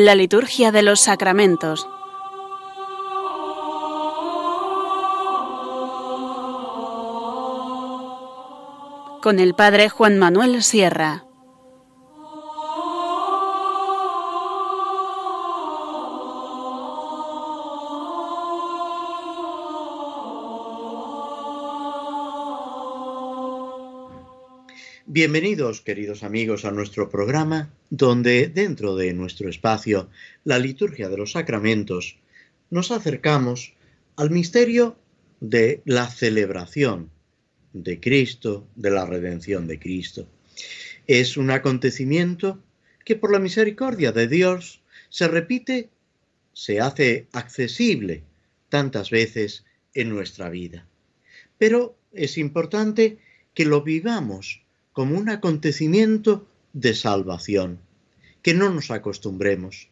La liturgia de los sacramentos. Con el Padre Juan Manuel Sierra. Bienvenidos, queridos amigos, a nuestro programa, donde dentro de nuestro espacio, la liturgia de los sacramentos, nos acercamos al misterio de la celebración de Cristo, de la redención de Cristo. Es un acontecimiento que por la misericordia de Dios se repite, se hace accesible tantas veces en nuestra vida. Pero es importante que lo vivamos como un acontecimiento de salvación, que no nos acostumbremos.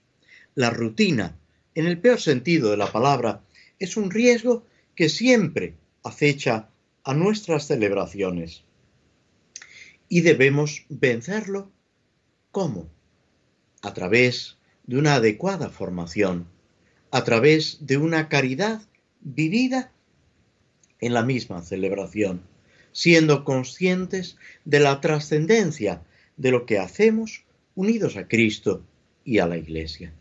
La rutina, en el peor sentido de la palabra, es un riesgo que siempre acecha a nuestras celebraciones. Y debemos vencerlo ¿cómo? A través de una adecuada formación, a través de una caridad vivida en la misma celebración siendo conscientes de la trascendencia de lo que hacemos unidos a Cristo y a la Iglesia.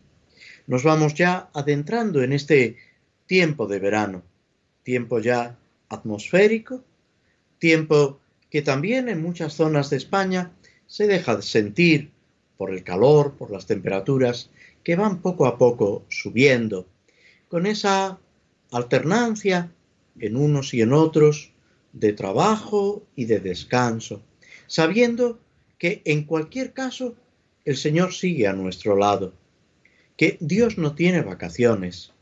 Nos vamos ya adentrando en este tiempo de verano, tiempo ya atmosférico, tiempo que también en muchas zonas de España se deja sentir por el calor, por las temperaturas que van poco a poco subiendo, con esa alternancia en unos y en otros de trabajo y de descanso, sabiendo que en cualquier caso el Señor sigue a nuestro lado, que Dios no tiene vacaciones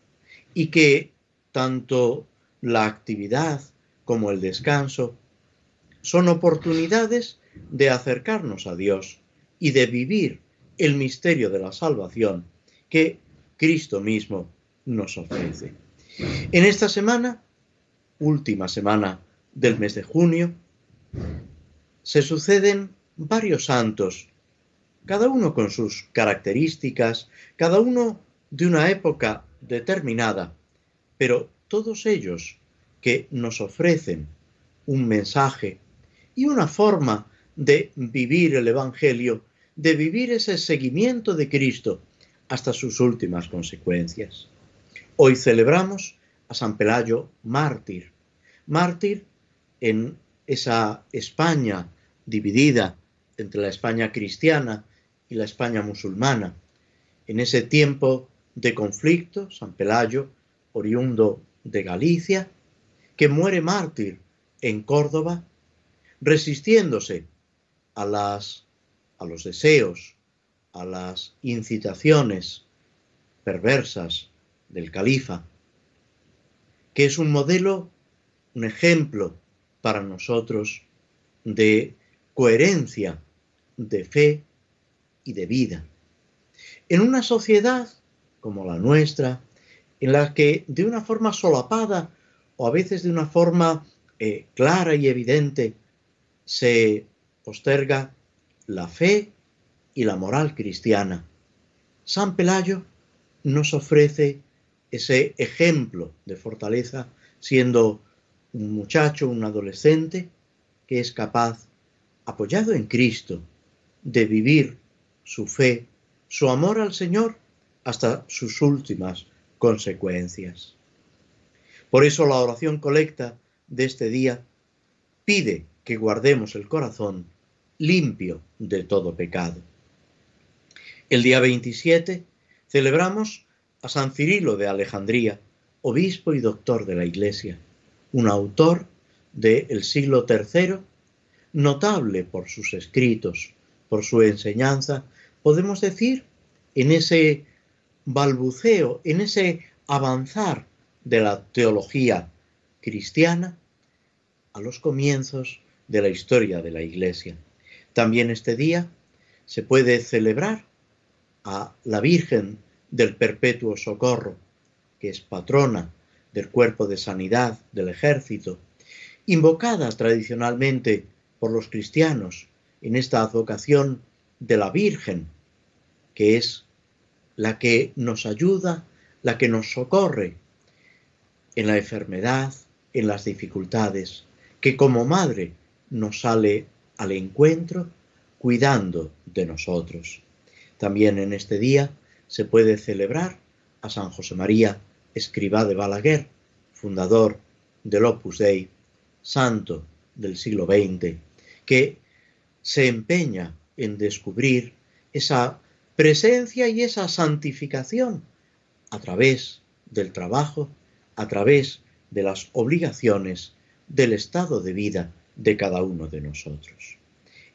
y que tanto la actividad como el descanso son oportunidades de acercarnos a Dios y de vivir el misterio de la salvación que Cristo mismo nos ofrece. En esta semana, última semana del mes de junio, se suceden varios santos, cada uno con sus características, cada uno de una época determinada, pero todos ellos que nos ofrecen un mensaje y una forma de vivir el Evangelio, de vivir ese seguimiento de Cristo hasta sus últimas consecuencias. Hoy celebramos a San Pelayo mártir, mártir en esa España dividida entre la España cristiana y la España musulmana. En ese tiempo de conflicto, San Pelayo, oriundo de Galicia, que muere mártir en Córdoba, resistiéndose a, las, a los deseos, a las incitaciones perversas del califa, que es un modelo, un ejemplo para nosotros de coherencia, de fe y de vida. En una sociedad como la nuestra, en la que de una forma solapada o a veces de una forma eh, clara y evidente se posterga la fe y la moral cristiana, San Pelayo nos ofrece ese ejemplo de fortaleza siendo un muchacho, un adolescente, que es capaz, apoyado en Cristo, de vivir su fe, su amor al Señor hasta sus últimas consecuencias. Por eso la oración colecta de este día pide que guardemos el corazón limpio de todo pecado. El día 27 celebramos a San Cirilo de Alejandría, obispo y doctor de la Iglesia un autor del siglo III, notable por sus escritos, por su enseñanza, podemos decir, en ese balbuceo, en ese avanzar de la teología cristiana a los comienzos de la historia de la Iglesia. También este día se puede celebrar a la Virgen del Perpetuo Socorro, que es patrona del cuerpo de sanidad del ejército, invocada tradicionalmente por los cristianos en esta advocación de la Virgen, que es la que nos ayuda, la que nos socorre en la enfermedad, en las dificultades, que como madre nos sale al encuentro cuidando de nosotros. También en este día se puede celebrar a San José María, escriba de Balaguer, fundador del Opus Dei, santo del siglo XX, que se empeña en descubrir esa presencia y esa santificación a través del trabajo, a través de las obligaciones del estado de vida de cada uno de nosotros.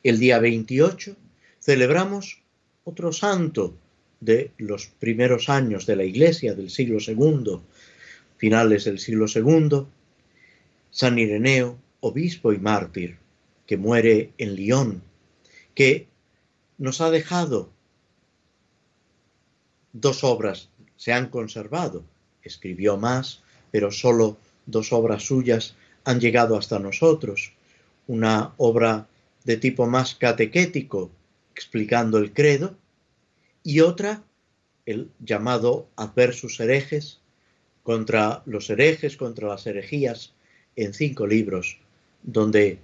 El día 28 celebramos otro santo de los primeros años de la Iglesia del siglo II, finales del siglo II, San Ireneo, obispo y mártir, que muere en Lyon, que nos ha dejado dos obras, se han conservado, escribió más, pero solo dos obras suyas han llegado hasta nosotros, una obra de tipo más catequético, explicando el credo, y otra, el llamado Adversus herejes, contra los herejes, contra las herejías, en cinco libros, donde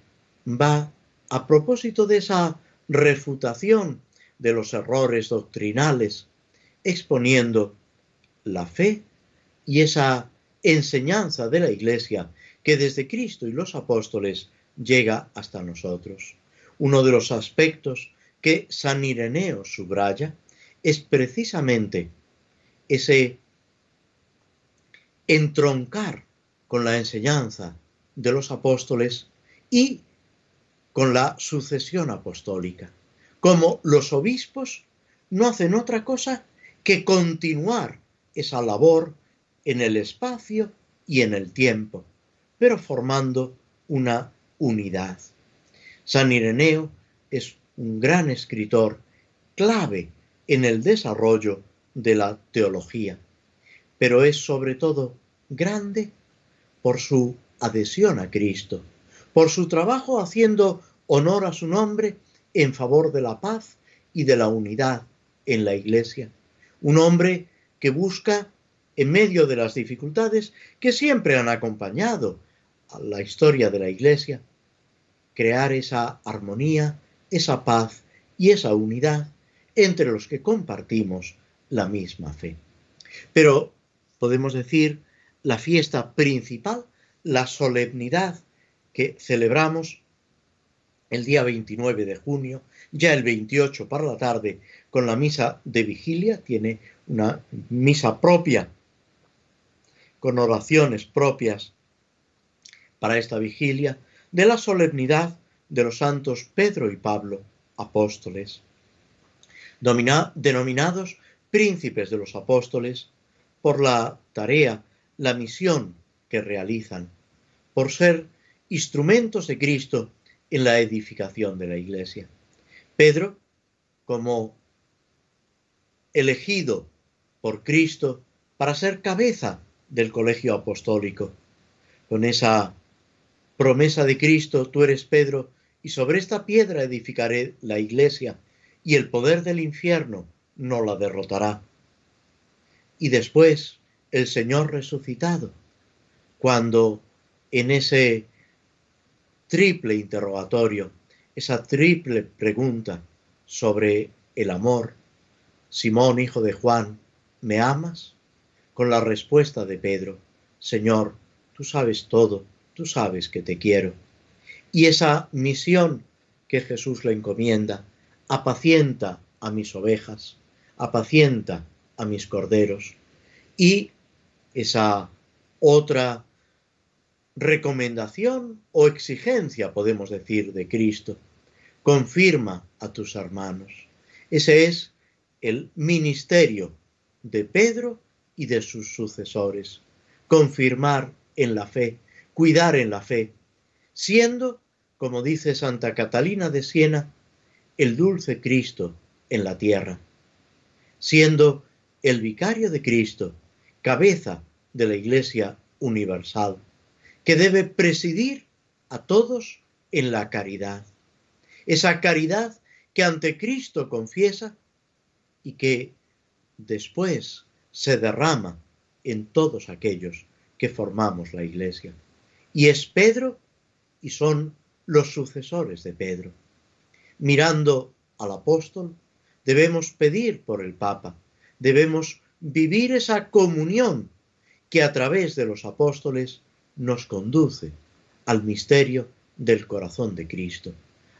va a propósito de esa refutación de los errores doctrinales, exponiendo la fe y esa enseñanza de la Iglesia que desde Cristo y los apóstoles llega hasta nosotros. Uno de los aspectos que San Ireneo subraya es precisamente ese entroncar con la enseñanza de los apóstoles y con la sucesión apostólica, como los obispos no hacen otra cosa que continuar esa labor en el espacio y en el tiempo, pero formando una unidad. San Ireneo es un gran escritor, clave en el desarrollo de la teología, pero es sobre todo grande por su adhesión a Cristo, por su trabajo haciendo honor a su nombre en favor de la paz y de la unidad en la Iglesia. Un hombre que busca, en medio de las dificultades que siempre han acompañado a la historia de la Iglesia, crear esa armonía, esa paz y esa unidad entre los que compartimos la misma fe. Pero podemos decir la fiesta principal, la solemnidad que celebramos el día 29 de junio, ya el 28 para la tarde, con la misa de vigilia, tiene una misa propia, con oraciones propias para esta vigilia, de la solemnidad de los santos Pedro y Pablo, apóstoles, denominados príncipes de los apóstoles por la tarea, la misión que realizan, por ser instrumentos de Cristo en la edificación de la iglesia. Pedro, como elegido por Cristo para ser cabeza del colegio apostólico, con esa promesa de Cristo, tú eres Pedro, y sobre esta piedra edificaré la iglesia, y el poder del infierno no la derrotará. Y después el Señor resucitado, cuando en ese triple interrogatorio, esa triple pregunta sobre el amor, Simón, hijo de Juan, ¿me amas? Con la respuesta de Pedro, Señor, tú sabes todo, tú sabes que te quiero. Y esa misión que Jesús le encomienda, apacienta a mis ovejas, apacienta a mis corderos. Y esa otra recomendación o exigencia, podemos decir, de Cristo, confirma a tus hermanos. Ese es el ministerio de Pedro y de sus sucesores. Confirmar en la fe, cuidar en la fe, siendo, como dice Santa Catalina de Siena, el dulce Cristo en la tierra, siendo el vicario de Cristo, cabeza de la Iglesia universal, que debe presidir a todos en la caridad. Esa caridad que ante Cristo confiesa y que después se derrama en todos aquellos que formamos la iglesia. Y es Pedro y son los sucesores de Pedro. Mirando al apóstol, debemos pedir por el Papa, debemos vivir esa comunión que a través de los apóstoles nos conduce al misterio del corazón de Cristo,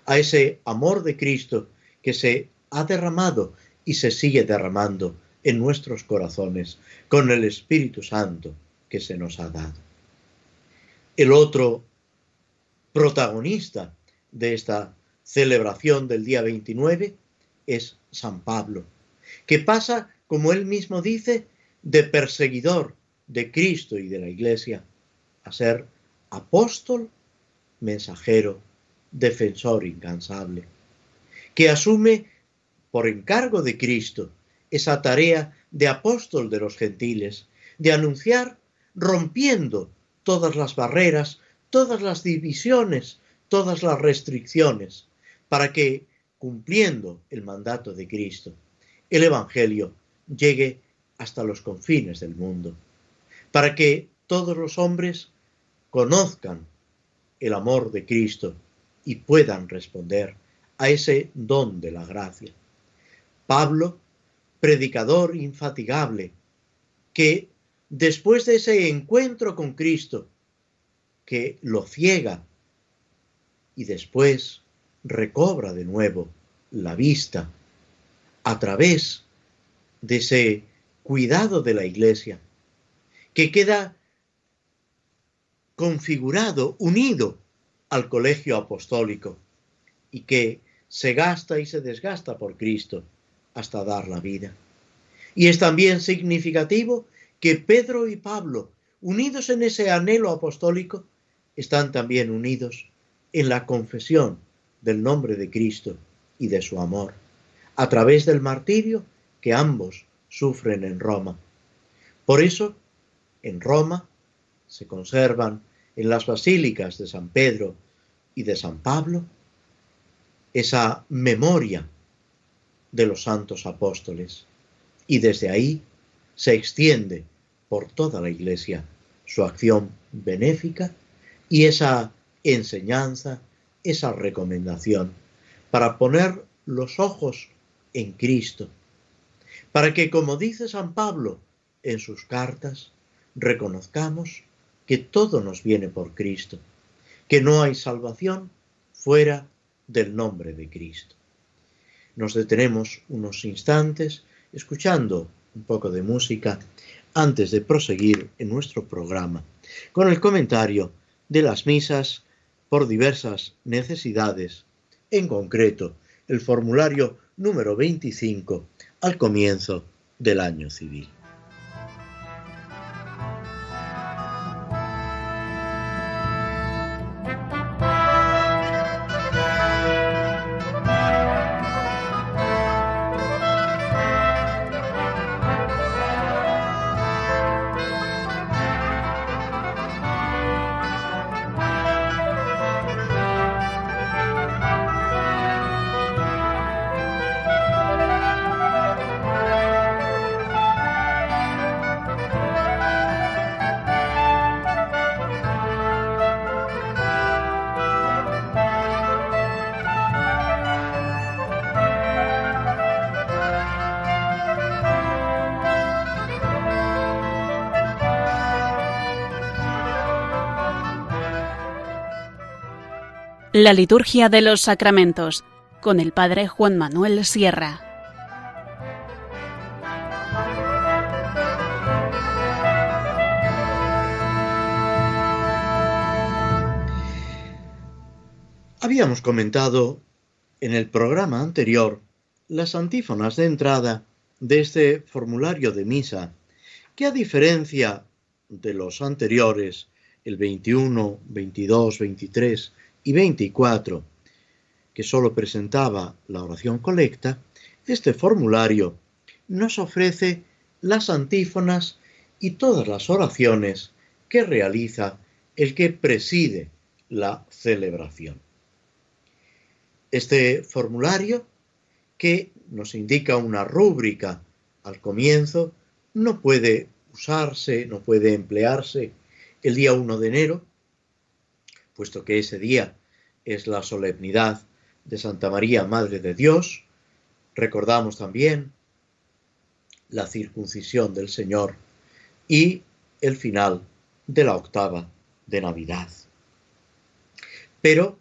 a ese amor de Cristo que se ha derramado y se sigue derramando en nuestros corazones con el Espíritu Santo que se nos ha dado. El otro protagonista de esta celebración del día 29 es San Pablo, que pasa, como él mismo dice, de perseguidor de Cristo y de la Iglesia a ser apóstol, mensajero, defensor incansable, que asume por encargo de Cristo esa tarea de apóstol de los gentiles, de anunciar rompiendo todas las barreras, todas las divisiones, todas las restricciones, para que, cumpliendo el mandato de Cristo, el Evangelio llegue hasta los confines del mundo, para que todos los hombres conozcan el amor de Cristo y puedan responder a ese don de la gracia. Pablo predicador infatigable, que después de ese encuentro con Cristo, que lo ciega y después recobra de nuevo la vista a través de ese cuidado de la iglesia, que queda configurado, unido al colegio apostólico y que se gasta y se desgasta por Cristo hasta dar la vida. Y es también significativo que Pedro y Pablo, unidos en ese anhelo apostólico, están también unidos en la confesión del nombre de Cristo y de su amor, a través del martirio que ambos sufren en Roma. Por eso, en Roma se conservan en las basílicas de San Pedro y de San Pablo esa memoria de los santos apóstoles. Y desde ahí se extiende por toda la Iglesia su acción benéfica y esa enseñanza, esa recomendación para poner los ojos en Cristo, para que, como dice San Pablo en sus cartas, reconozcamos que todo nos viene por Cristo, que no hay salvación fuera del nombre de Cristo nos detenemos unos instantes escuchando un poco de música antes de proseguir en nuestro programa con el comentario de las misas por diversas necesidades, en concreto el formulario número 25 al comienzo del año civil. La liturgia de los sacramentos con el Padre Juan Manuel Sierra. Habíamos comentado en el programa anterior las antífonas de entrada de este formulario de misa, que a diferencia de los anteriores, el 21, 22, 23, y 24, que solo presentaba la oración colecta, este formulario nos ofrece las antífonas y todas las oraciones que realiza el que preside la celebración. Este formulario, que nos indica una rúbrica al comienzo, no puede usarse, no puede emplearse el día 1 de enero, puesto que ese día es la solemnidad de Santa María, Madre de Dios. Recordamos también la circuncisión del Señor y el final de la octava de Navidad. Pero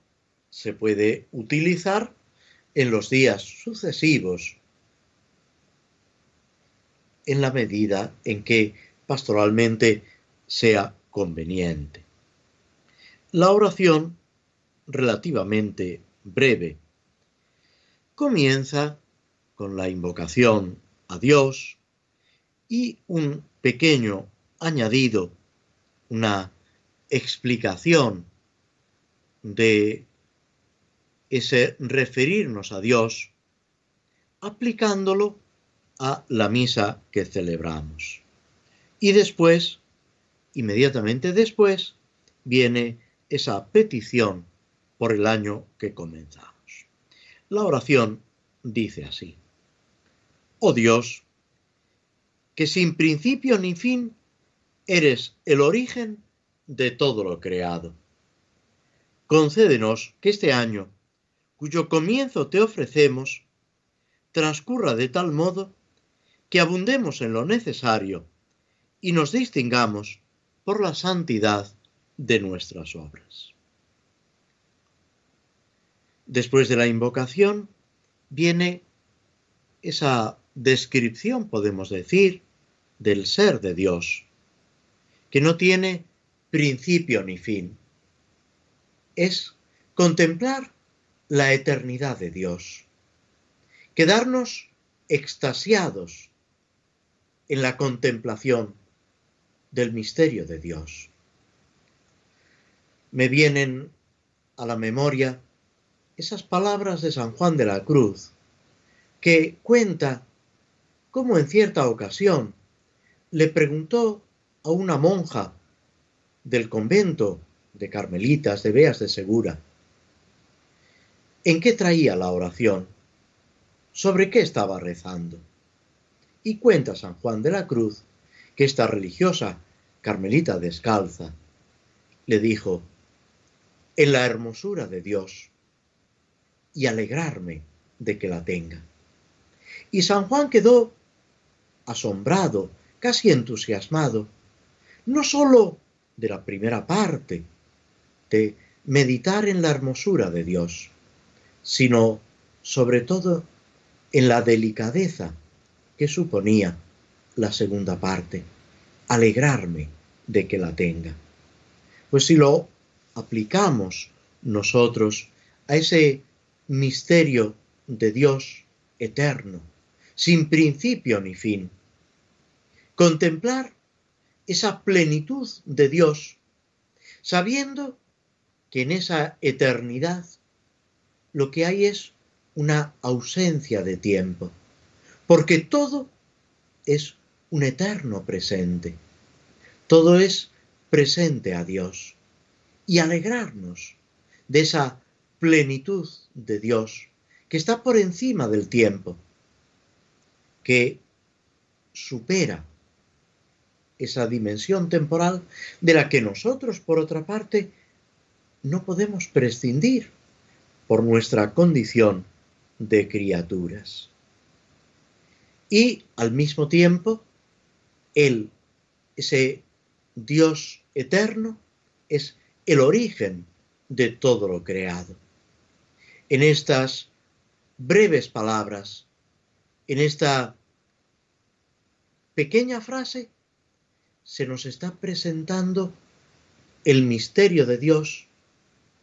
se puede utilizar en los días sucesivos en la medida en que pastoralmente sea conveniente. La oración, relativamente breve, comienza con la invocación a Dios y un pequeño añadido, una explicación de ese referirnos a Dios aplicándolo a la misa que celebramos. Y después, inmediatamente después, viene esa petición por el año que comenzamos. La oración dice así, Oh Dios, que sin principio ni fin eres el origen de todo lo creado. Concédenos que este año, cuyo comienzo te ofrecemos, transcurra de tal modo que abundemos en lo necesario y nos distingamos por la santidad de nuestras obras. Después de la invocación viene esa descripción, podemos decir, del ser de Dios, que no tiene principio ni fin. Es contemplar la eternidad de Dios, quedarnos extasiados en la contemplación del misterio de Dios. Me vienen a la memoria esas palabras de San Juan de la Cruz, que cuenta cómo en cierta ocasión le preguntó a una monja del convento de Carmelitas de Beas de Segura, ¿en qué traía la oración? ¿Sobre qué estaba rezando? Y cuenta San Juan de la Cruz que esta religiosa carmelita descalza le dijo, en la hermosura de Dios y alegrarme de que la tenga. Y San Juan quedó asombrado, casi entusiasmado, no sólo de la primera parte, de meditar en la hermosura de Dios, sino sobre todo en la delicadeza que suponía la segunda parte, alegrarme de que la tenga. Pues si lo aplicamos nosotros a ese misterio de Dios eterno, sin principio ni fin, contemplar esa plenitud de Dios, sabiendo que en esa eternidad lo que hay es una ausencia de tiempo porque todo es un eterno presente. Todo es presente a Dios. Y alegrarnos de esa plenitud de Dios que está por encima del tiempo, que supera esa dimensión temporal de la que nosotros, por otra parte, no podemos prescindir por nuestra condición de criaturas. Y al mismo tiempo Él, ese Dios eterno, es el origen de todo lo creado. En estas breves palabras, en esta pequeña frase, se nos está presentando el misterio de Dios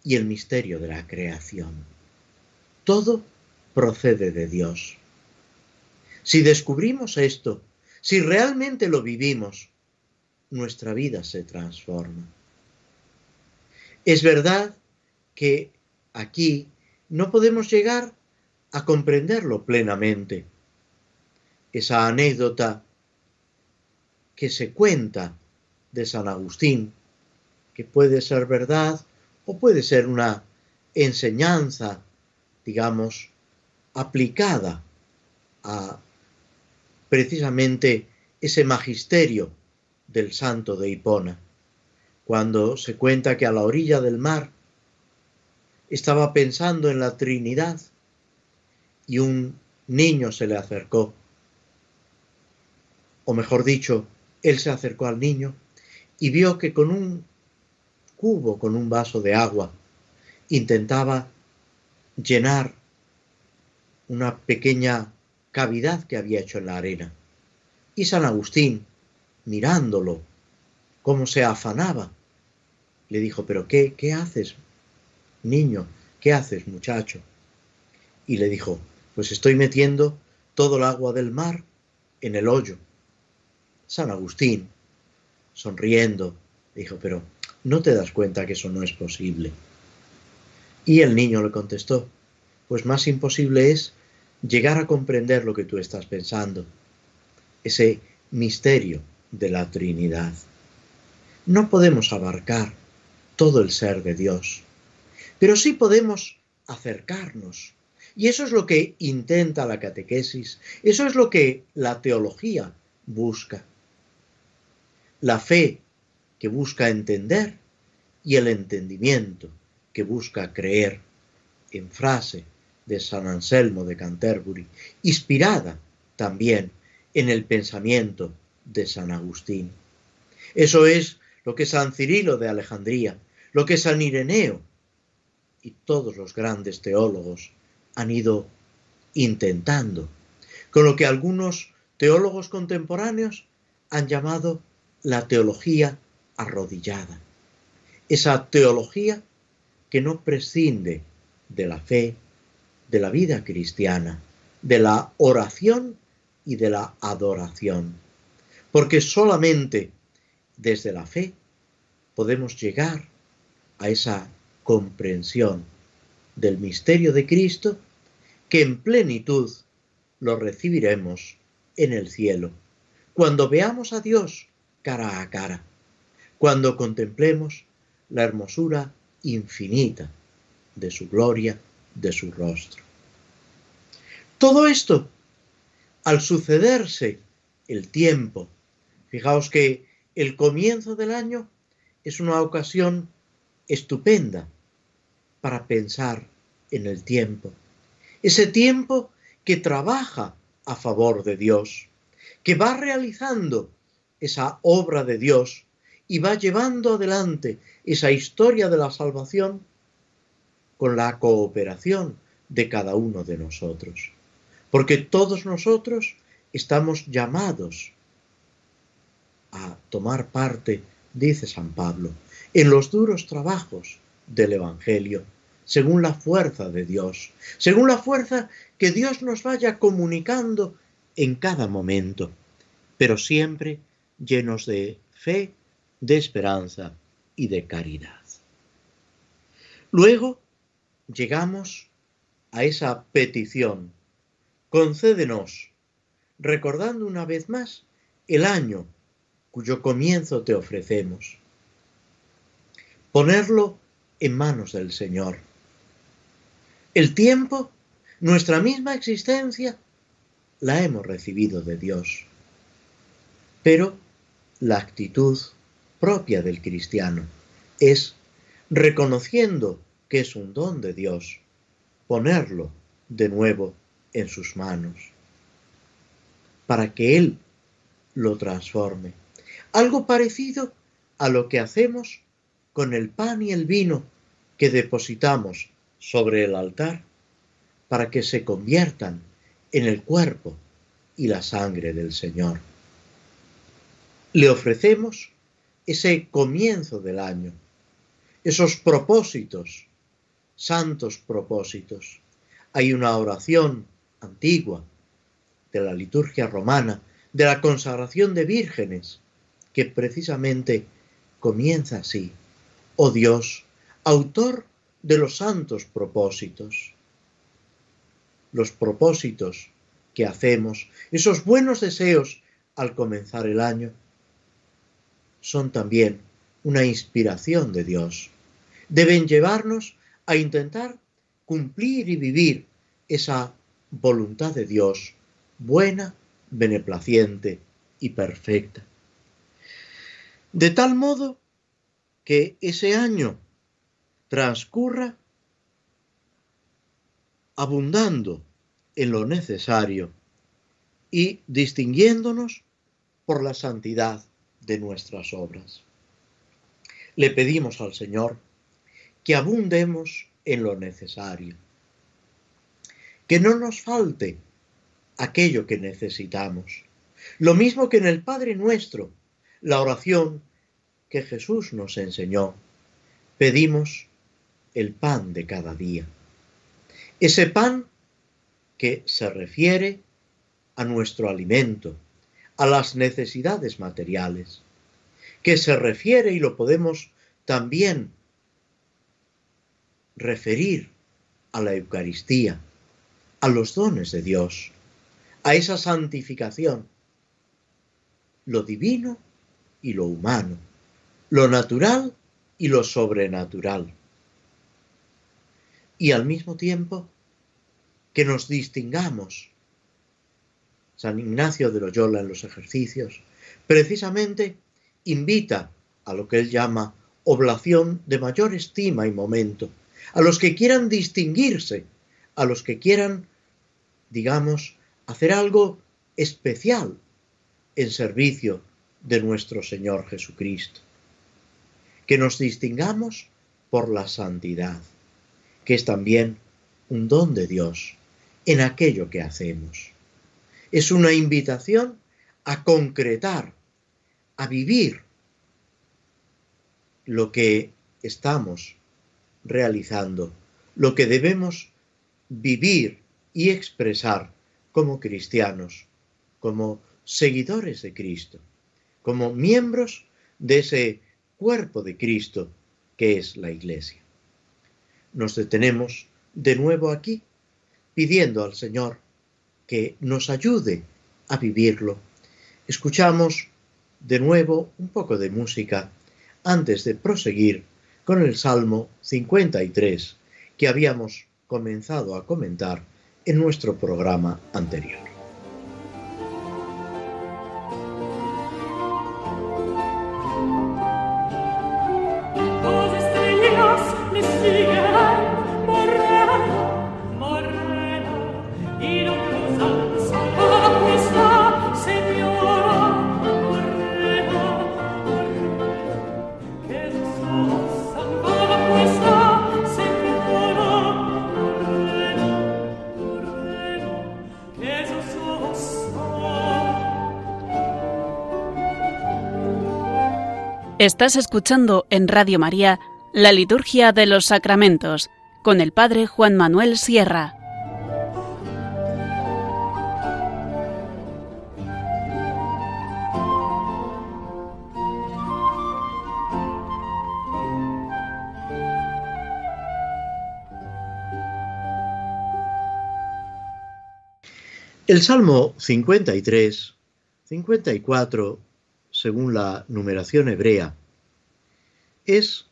y el misterio de la creación. Todo procede de Dios. Si descubrimos esto, si realmente lo vivimos, nuestra vida se transforma. Es verdad que aquí no podemos llegar a comprenderlo plenamente. Esa anécdota que se cuenta de San Agustín, que puede ser verdad o puede ser una enseñanza, digamos, aplicada a precisamente ese magisterio del santo de Hipona, cuando se cuenta que a la orilla del mar estaba pensando en la Trinidad y un niño se le acercó, o mejor dicho, él se acercó al niño y vio que con un cubo, con un vaso de agua, intentaba llenar una pequeña cavidad que había hecho en la arena. Y San Agustín, mirándolo, cómo se afanaba, le dijo, pero ¿qué, qué haces, niño? ¿Qué haces, muchacho? Y le dijo, pues estoy metiendo todo el agua del mar en el hoyo. San Agustín, sonriendo, dijo, pero ¿no te das cuenta que eso no es posible? Y el niño le contestó, pues más imposible es llegar a comprender lo que tú estás pensando, ese misterio de la Trinidad. No podemos abarcar todo el ser de Dios, pero sí podemos acercarnos. Y eso es lo que intenta la catequesis, eso es lo que la teología busca. La fe que busca entender y el entendimiento que busca creer en frase de San Anselmo de Canterbury, inspirada también en el pensamiento de San Agustín. Eso es lo que San Cirilo de Alejandría, lo que San Ireneo y todos los grandes teólogos han ido intentando, con lo que algunos teólogos contemporáneos han llamado la teología arrodillada. Esa teología que no prescinde de la fe, de la vida cristiana, de la oración y de la adoración. Porque solamente desde la fe podemos llegar a esa comprensión del misterio de Cristo que en plenitud lo recibiremos en el cielo, cuando veamos a Dios cara a cara, cuando contemplemos la hermosura infinita de su gloria, de su rostro. Todo esto, al sucederse el tiempo, fijaos que el comienzo del año es una ocasión estupenda para pensar en el tiempo. Ese tiempo que trabaja a favor de Dios, que va realizando esa obra de Dios y va llevando adelante esa historia de la salvación con la cooperación de cada uno de nosotros. Porque todos nosotros estamos llamados a tomar parte, dice San Pablo, en los duros trabajos del Evangelio, según la fuerza de Dios, según la fuerza que Dios nos vaya comunicando en cada momento, pero siempre llenos de fe, de esperanza y de caridad. Luego llegamos a esa petición. Concédenos, recordando una vez más el año cuyo comienzo te ofrecemos. Ponerlo en manos del Señor. El tiempo, nuestra misma existencia, la hemos recibido de Dios. Pero la actitud propia del cristiano es, reconociendo que es un don de Dios, ponerlo de nuevo en sus manos, para que Él lo transforme. Algo parecido a lo que hacemos con el pan y el vino que depositamos sobre el altar para que se conviertan en el cuerpo y la sangre del Señor. Le ofrecemos ese comienzo del año, esos propósitos santos propósitos. Hay una oración antigua de la liturgia romana, de la consagración de vírgenes, que precisamente comienza así. Oh Dios, autor de los santos propósitos. Los propósitos que hacemos, esos buenos deseos al comenzar el año, son también una inspiración de Dios. Deben llevarnos a intentar cumplir y vivir esa voluntad de Dios buena, beneplaciente y perfecta. De tal modo que ese año transcurra abundando en lo necesario y distinguiéndonos por la santidad de nuestras obras. Le pedimos al Señor que abundemos en lo necesario, que no nos falte aquello que necesitamos. Lo mismo que en el Padre nuestro, la oración que Jesús nos enseñó, pedimos el pan de cada día. Ese pan que se refiere a nuestro alimento, a las necesidades materiales, que se refiere y lo podemos también referir a la Eucaristía, a los dones de Dios, a esa santificación, lo divino y lo humano, lo natural y lo sobrenatural. Y al mismo tiempo que nos distingamos. San Ignacio de Loyola en los ejercicios precisamente invita a lo que él llama oblación de mayor estima y momento, a los que quieran distinguirse, a los que quieran, digamos, hacer algo especial en servicio de nuestro Señor Jesucristo. Que nos distingamos por la santidad, que es también un don de Dios en aquello que hacemos. Es una invitación a concretar, a vivir lo que estamos realizando, lo que debemos vivir y expresar como cristianos, como seguidores de Cristo, como miembros de ese cuerpo de Cristo que es la Iglesia. Nos detenemos de nuevo aquí pidiendo al Señor que nos ayude a vivirlo. Escuchamos de nuevo un poco de música antes de proseguir con el Salmo 53 que habíamos comenzado a comentar en nuestro programa anterior. Estás escuchando en Radio María la Liturgia de los Sacramentos con el Padre Juan Manuel Sierra. El Salmo 53, 54 según la numeración hebrea, es,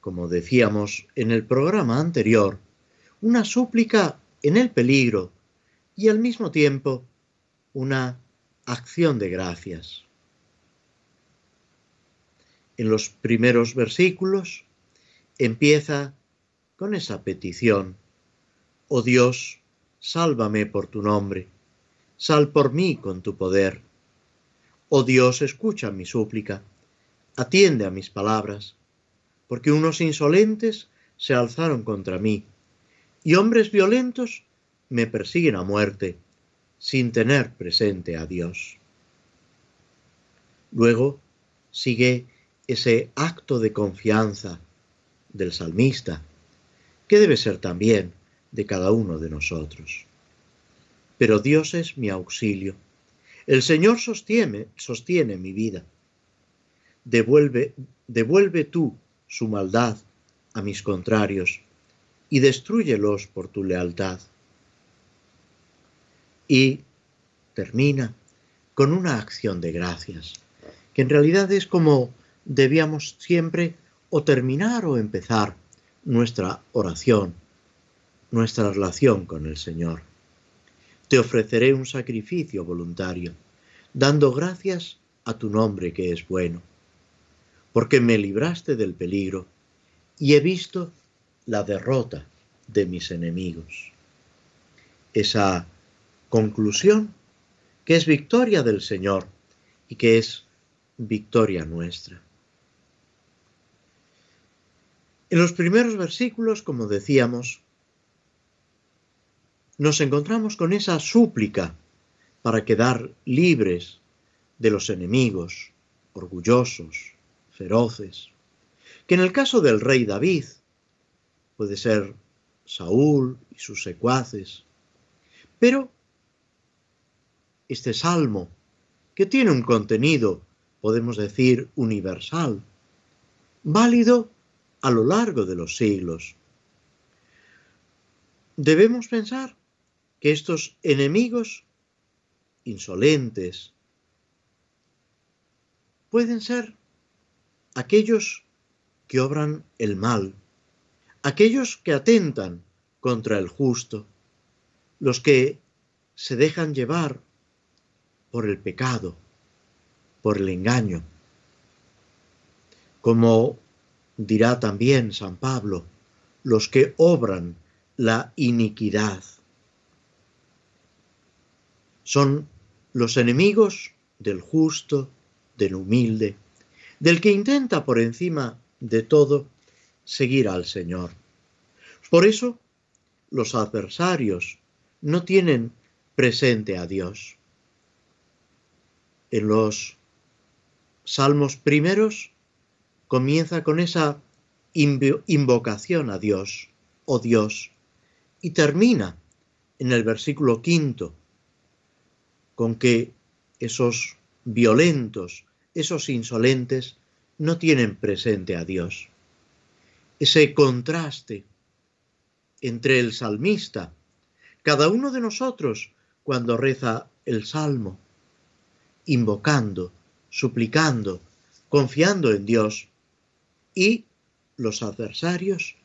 como decíamos en el programa anterior, una súplica en el peligro y al mismo tiempo una acción de gracias. En los primeros versículos empieza con esa petición, Oh Dios, sálvame por tu nombre, sal por mí con tu poder. Oh Dios, escucha mi súplica, atiende a mis palabras, porque unos insolentes se alzaron contra mí, y hombres violentos me persiguen a muerte, sin tener presente a Dios. Luego sigue ese acto de confianza del salmista, que debe ser también de cada uno de nosotros. Pero Dios es mi auxilio el Señor sostiene, sostiene mi vida. Devuelve, devuelve tú su maldad a mis contrarios y destruyelos por tu lealtad. Y termina con una acción de gracias, que en realidad es como debíamos siempre o terminar o empezar nuestra oración, nuestra relación con el Señor. Te ofreceré un sacrificio voluntario, dando gracias a tu nombre que es bueno, porque me libraste del peligro y he visto la derrota de mis enemigos. Esa conclusión que es victoria del Señor y que es victoria nuestra. En los primeros versículos, como decíamos, nos encontramos con esa súplica para quedar libres de los enemigos orgullosos, feroces, que en el caso del rey David puede ser Saúl y sus secuaces, pero este salmo, que tiene un contenido, podemos decir, universal, válido a lo largo de los siglos. Debemos pensar que estos enemigos insolentes pueden ser aquellos que obran el mal, aquellos que atentan contra el justo, los que se dejan llevar por el pecado, por el engaño. Como dirá también San Pablo, los que obran la iniquidad. Son los enemigos del justo, del humilde, del que intenta por encima de todo seguir al Señor. Por eso, los adversarios no tienen presente a Dios. En los salmos primeros comienza con esa invocación a Dios, oh Dios, y termina en el versículo quinto con que esos violentos, esos insolentes, no tienen presente a Dios. Ese contraste entre el salmista, cada uno de nosotros cuando reza el salmo, invocando, suplicando, confiando en Dios, y los adversarios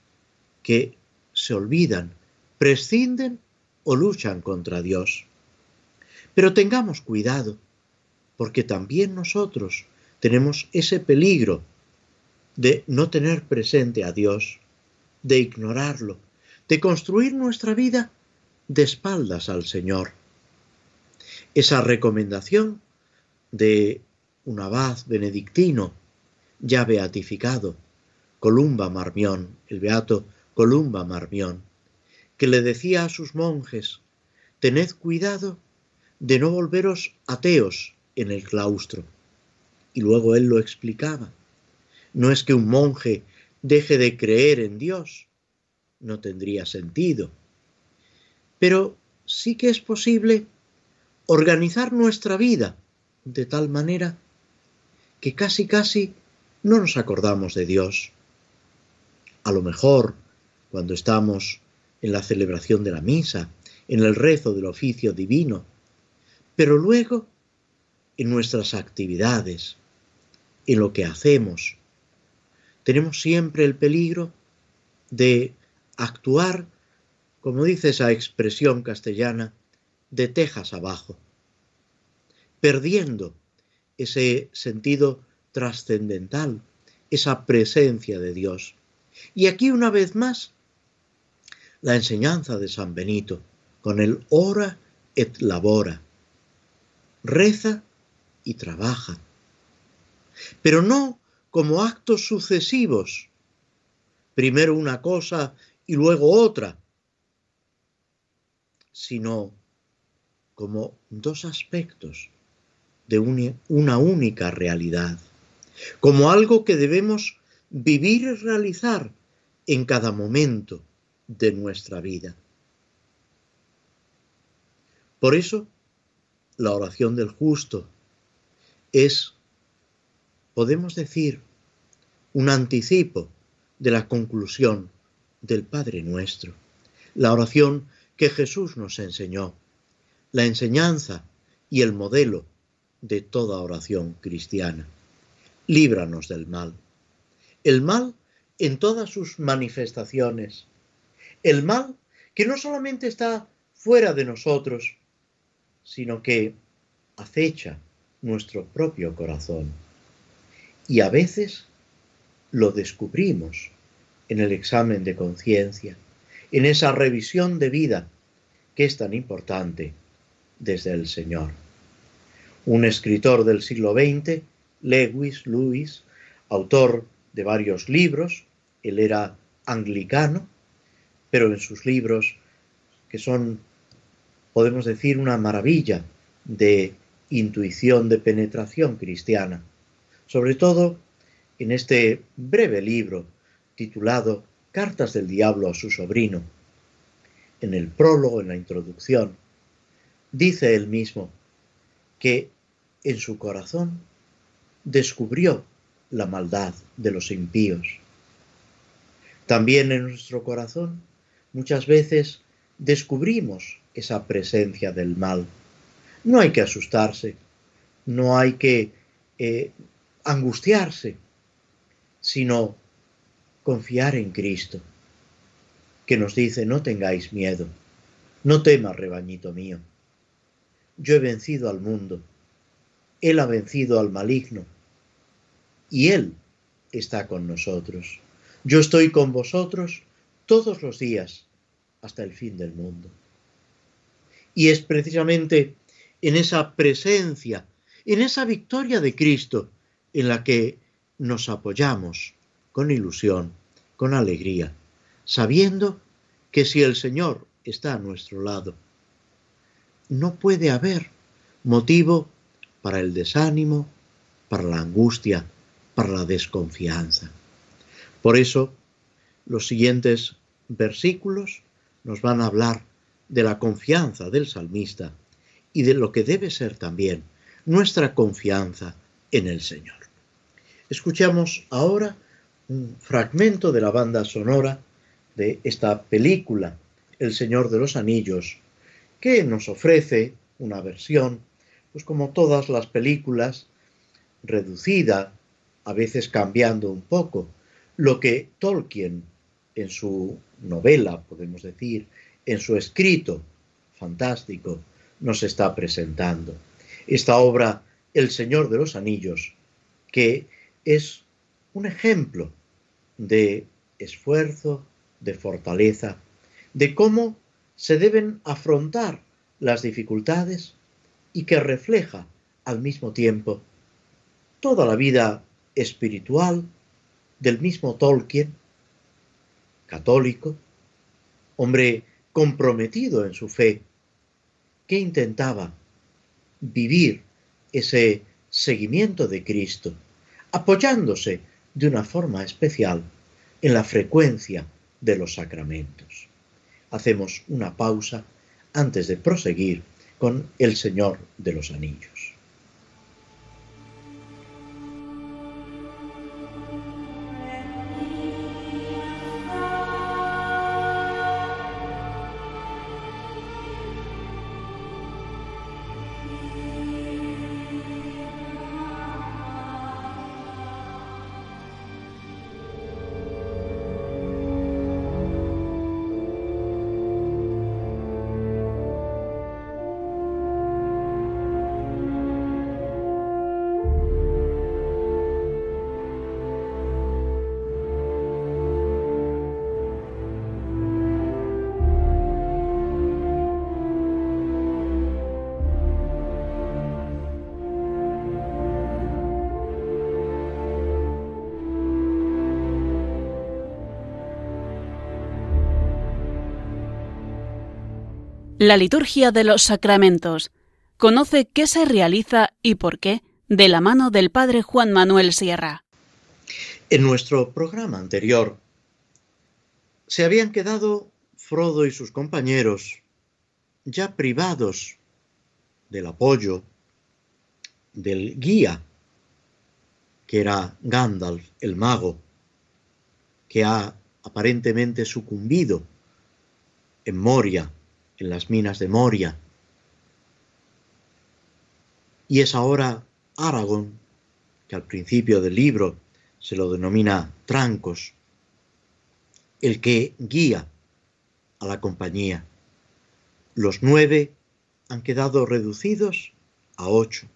que se olvidan, prescinden o luchan contra Dios. Pero tengamos cuidado, porque también nosotros tenemos ese peligro de no tener presente a Dios, de ignorarlo, de construir nuestra vida de espaldas al Señor. Esa recomendación de un abad benedictino ya beatificado, Columba Marmión, el beato Columba Marmión, que le decía a sus monjes, tened cuidado de no volveros ateos en el claustro. Y luego él lo explicaba. No es que un monje deje de creer en Dios, no tendría sentido. Pero sí que es posible organizar nuestra vida de tal manera que casi casi no nos acordamos de Dios. A lo mejor, cuando estamos en la celebración de la misa, en el rezo del oficio divino, pero luego en nuestras actividades, en lo que hacemos, tenemos siempre el peligro de actuar, como dice esa expresión castellana, de tejas abajo, perdiendo ese sentido trascendental, esa presencia de Dios. Y aquí una vez más, la enseñanza de San Benito, con el ora et labora. Reza y trabaja. Pero no como actos sucesivos, primero una cosa y luego otra, sino como dos aspectos de una única realidad como algo que debemos vivir y realizar en cada momento de nuestra vida. Por eso, la oración del justo es, podemos decir, un anticipo de la conclusión del Padre nuestro, la oración que Jesús nos enseñó, la enseñanza y el modelo de toda oración cristiana líbranos del mal. El mal en todas sus manifestaciones. El mal que no solamente está fuera de nosotros, sino que acecha nuestro propio corazón. Y a veces lo descubrimos en el examen de conciencia, en esa revisión de vida que es tan importante desde el Señor. Un escritor del siglo XX, Lewis Lewis, autor de varios libros, él era anglicano, pero en sus libros, que son, podemos decir, una maravilla de intuición, de penetración cristiana, sobre todo en este breve libro titulado Cartas del Diablo a su sobrino. En el prólogo, en la introducción, dice él mismo que en su corazón descubrió la maldad de los impíos. También en nuestro corazón muchas veces descubrimos esa presencia del mal. No hay que asustarse, no hay que eh, angustiarse, sino confiar en Cristo, que nos dice, no tengáis miedo, no temas, rebañito mío. Yo he vencido al mundo, Él ha vencido al maligno, y Él está con nosotros. Yo estoy con vosotros todos los días hasta el fin del mundo. Y es precisamente en esa presencia, en esa victoria de Cristo, en la que nos apoyamos con ilusión, con alegría, sabiendo que si el Señor está a nuestro lado, no puede haber motivo para el desánimo, para la angustia, para la desconfianza. Por eso, los siguientes versículos nos van a hablar de la confianza del salmista y de lo que debe ser también nuestra confianza en el Señor. Escuchamos ahora un fragmento de la banda sonora de esta película, El Señor de los Anillos, que nos ofrece una versión, pues como todas las películas, reducida, a veces cambiando un poco, lo que Tolkien en su novela, podemos decir, en su escrito fantástico, nos está presentando. Esta obra, El Señor de los Anillos, que es un ejemplo de esfuerzo, de fortaleza, de cómo se deben afrontar las dificultades y que refleja al mismo tiempo toda la vida espiritual del mismo Tolkien, católico, hombre comprometido en su fe, que intentaba vivir ese seguimiento de Cristo apoyándose de una forma especial en la frecuencia de los sacramentos. Hacemos una pausa antes de proseguir con el Señor de los Anillos. La liturgia de los sacramentos. Conoce qué se realiza y por qué de la mano del Padre Juan Manuel Sierra. En nuestro programa anterior se habían quedado Frodo y sus compañeros ya privados del apoyo del guía, que era Gandalf, el mago, que ha aparentemente sucumbido en Moria en las minas de Moria. Y es ahora Aragón, que al principio del libro se lo denomina Trancos, el que guía a la compañía. Los nueve han quedado reducidos a ocho.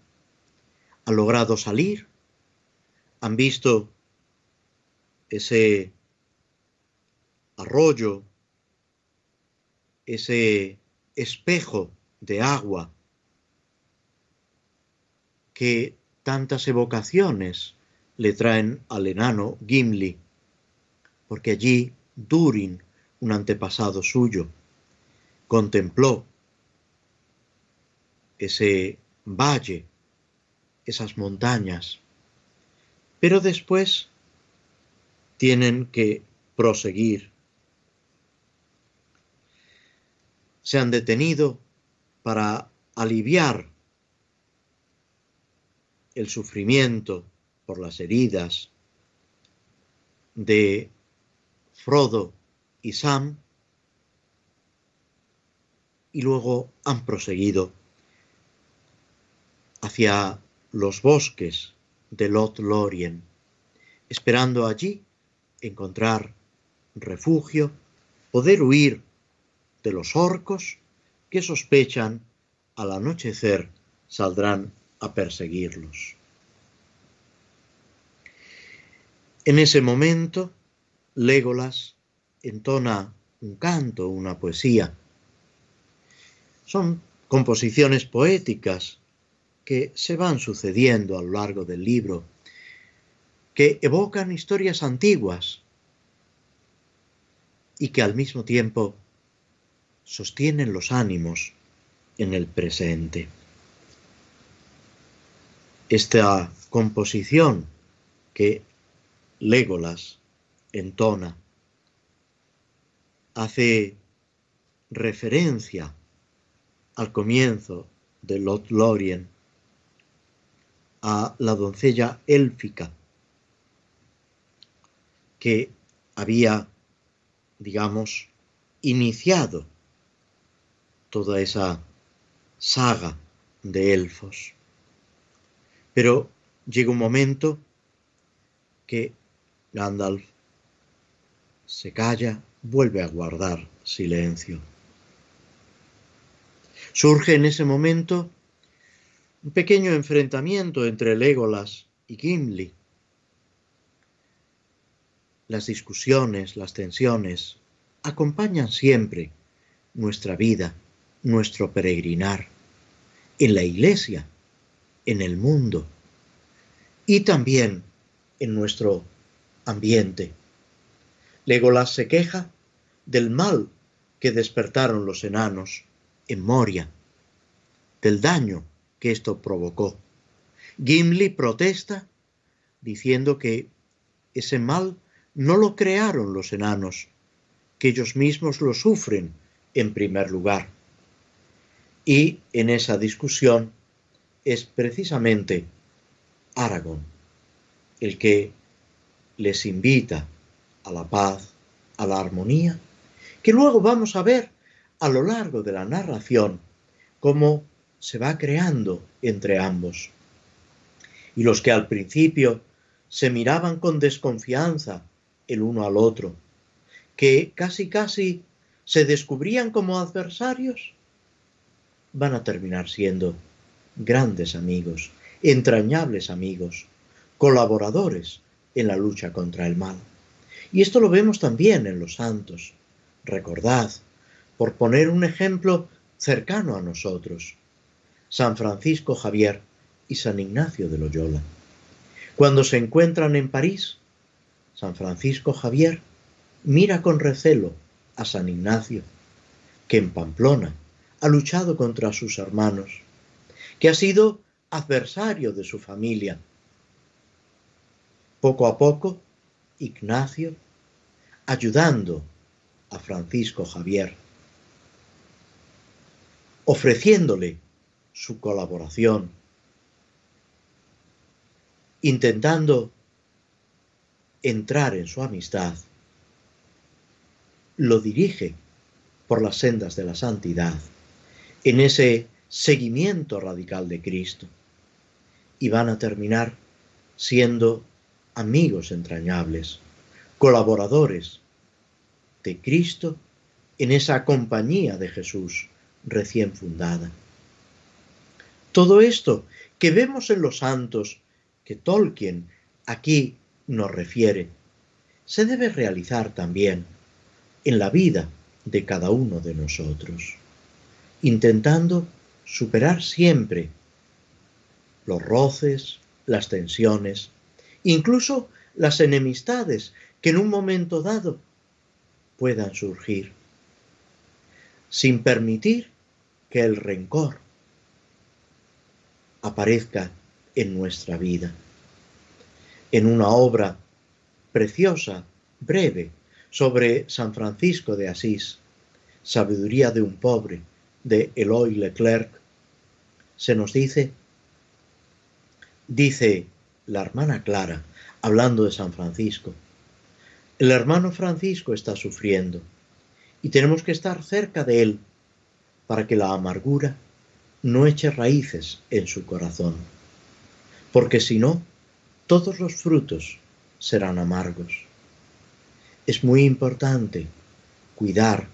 Han logrado salir, han visto ese arroyo, ese espejo de agua que tantas evocaciones le traen al enano Gimli, porque allí Durin, un antepasado suyo, contempló ese valle, esas montañas, pero después tienen que proseguir. Se han detenido para aliviar el sufrimiento por las heridas de Frodo y Sam y luego han proseguido hacia los bosques de Lothlorien, esperando allí encontrar refugio, poder huir de los orcos que sospechan al anochecer saldrán a perseguirlos. En ese momento, Légolas entona un canto, una poesía. Son composiciones poéticas que se van sucediendo a lo largo del libro, que evocan historias antiguas y que al mismo tiempo sostienen los ánimos en el presente. Esta composición que Légolas entona hace referencia al comienzo de Lothlorien a la doncella élfica que había, digamos, iniciado toda esa saga de elfos. Pero llega un momento que Gandalf se calla, vuelve a guardar silencio. Surge en ese momento un pequeño enfrentamiento entre Legolas y Gimli. Las discusiones, las tensiones acompañan siempre nuestra vida, nuestro peregrinar, en la iglesia, en el mundo y también en nuestro ambiente. Legolas se queja del mal que despertaron los enanos en Moria, del daño que esto provocó. Gimli protesta diciendo que ese mal no lo crearon los enanos, que ellos mismos lo sufren en primer lugar. Y en esa discusión es precisamente Aragón el que les invita a la paz, a la armonía, que luego vamos a ver a lo largo de la narración cómo se va creando entre ambos. Y los que al principio se miraban con desconfianza el uno al otro, que casi casi se descubrían como adversarios, van a terminar siendo grandes amigos, entrañables amigos, colaboradores en la lucha contra el mal. Y esto lo vemos también en los santos. Recordad, por poner un ejemplo cercano a nosotros, San Francisco Javier y San Ignacio de Loyola. Cuando se encuentran en París, San Francisco Javier mira con recelo a San Ignacio, que en Pamplona ha luchado contra sus hermanos, que ha sido adversario de su familia. Poco a poco, Ignacio, ayudando a Francisco Javier, ofreciéndole su colaboración, intentando entrar en su amistad, lo dirige por las sendas de la santidad, en ese seguimiento radical de Cristo, y van a terminar siendo amigos entrañables, colaboradores de Cristo en esa compañía de Jesús recién fundada. Todo esto que vemos en los santos, que Tolkien aquí nos refiere, se debe realizar también en la vida de cada uno de nosotros, intentando superar siempre los roces, las tensiones, incluso las enemistades que en un momento dado puedan surgir, sin permitir que el rencor aparezca en nuestra vida. En una obra preciosa, breve, sobre San Francisco de Asís, Sabiduría de un pobre, de Eloy Leclerc, se nos dice, dice la hermana Clara, hablando de San Francisco, el hermano Francisco está sufriendo y tenemos que estar cerca de él para que la amargura no eche raíces en su corazón, porque si no, todos los frutos serán amargos. Es muy importante cuidar,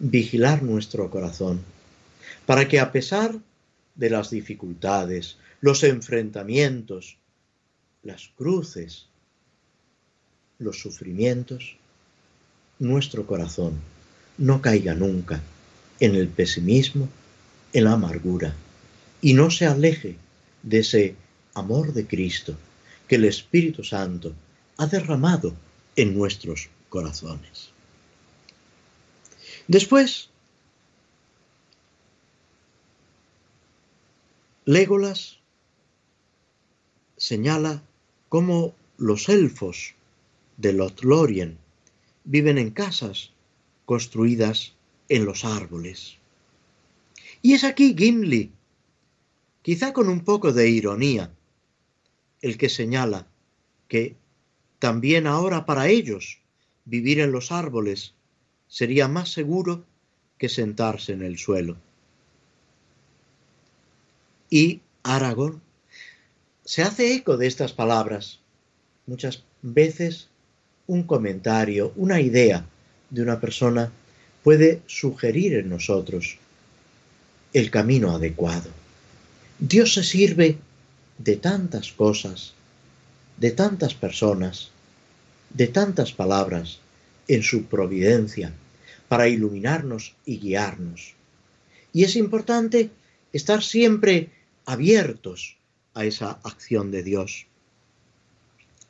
vigilar nuestro corazón, para que a pesar de las dificultades, los enfrentamientos, las cruces, los sufrimientos, nuestro corazón no caiga nunca en el pesimismo, en la amargura, y no se aleje de ese amor de Cristo que el Espíritu Santo ha derramado en nuestros corazones. Después, Légolas señala cómo los elfos de Lothlorien viven en casas construidas en los árboles. Y es aquí Gimli, quizá con un poco de ironía, el que señala que también ahora para ellos vivir en los árboles sería más seguro que sentarse en el suelo. Y Aragón se hace eco de estas palabras. Muchas veces un comentario, una idea de una persona puede sugerir en nosotros el camino adecuado. Dios se sirve de tantas cosas, de tantas personas, de tantas palabras en su providencia para iluminarnos y guiarnos. Y es importante estar siempre abiertos a esa acción de Dios.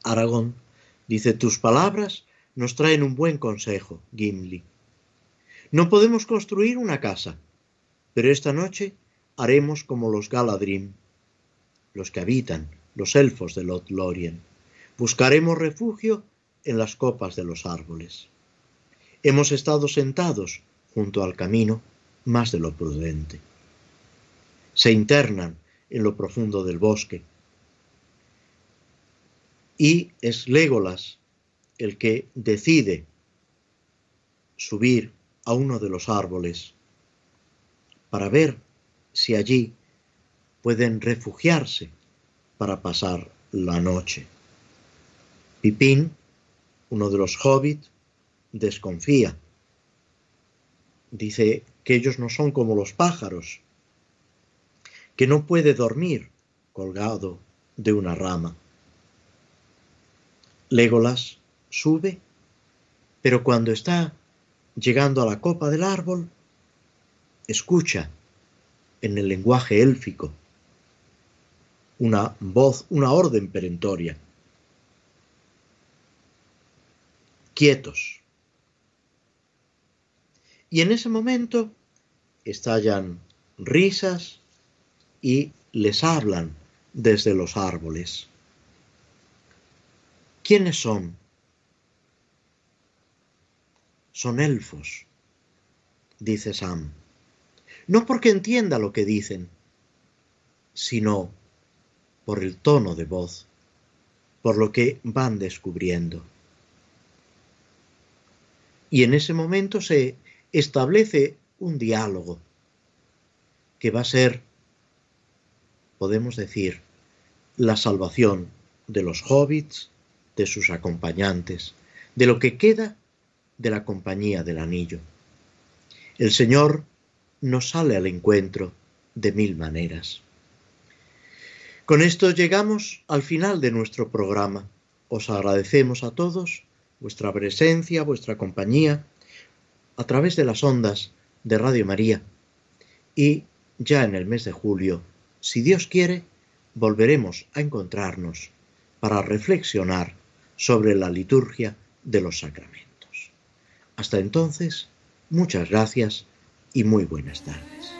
Aragón dice, tus palabras nos traen un buen consejo, Gimli. No podemos construir una casa, pero esta noche haremos como los Galadrim, los que habitan, los elfos de Lothlorien. Buscaremos refugio en las copas de los árboles. Hemos estado sentados junto al camino más de lo prudente. Se internan en lo profundo del bosque. Y es Légolas el que decide subir a uno de los árboles para ver si allí pueden refugiarse para pasar la noche. Pipín, uno de los hobbits, desconfía. Dice que ellos no son como los pájaros, que no puede dormir colgado de una rama. Légolas sube, pero cuando está llegando a la copa del árbol, escucha en el lenguaje élfico una voz, una orden perentoria. Quietos. Y en ese momento estallan risas y les hablan desde los árboles. ¿Quiénes son? Son elfos, dice Sam no porque entienda lo que dicen, sino por el tono de voz, por lo que van descubriendo. Y en ese momento se establece un diálogo que va a ser, podemos decir, la salvación de los hobbits, de sus acompañantes, de lo que queda de la compañía del anillo. El Señor nos sale al encuentro de mil maneras. Con esto llegamos al final de nuestro programa. Os agradecemos a todos vuestra presencia, vuestra compañía, a través de las ondas de Radio María. Y ya en el mes de julio, si Dios quiere, volveremos a encontrarnos para reflexionar sobre la liturgia de los sacramentos. Hasta entonces, muchas gracias y muy buenas tardes.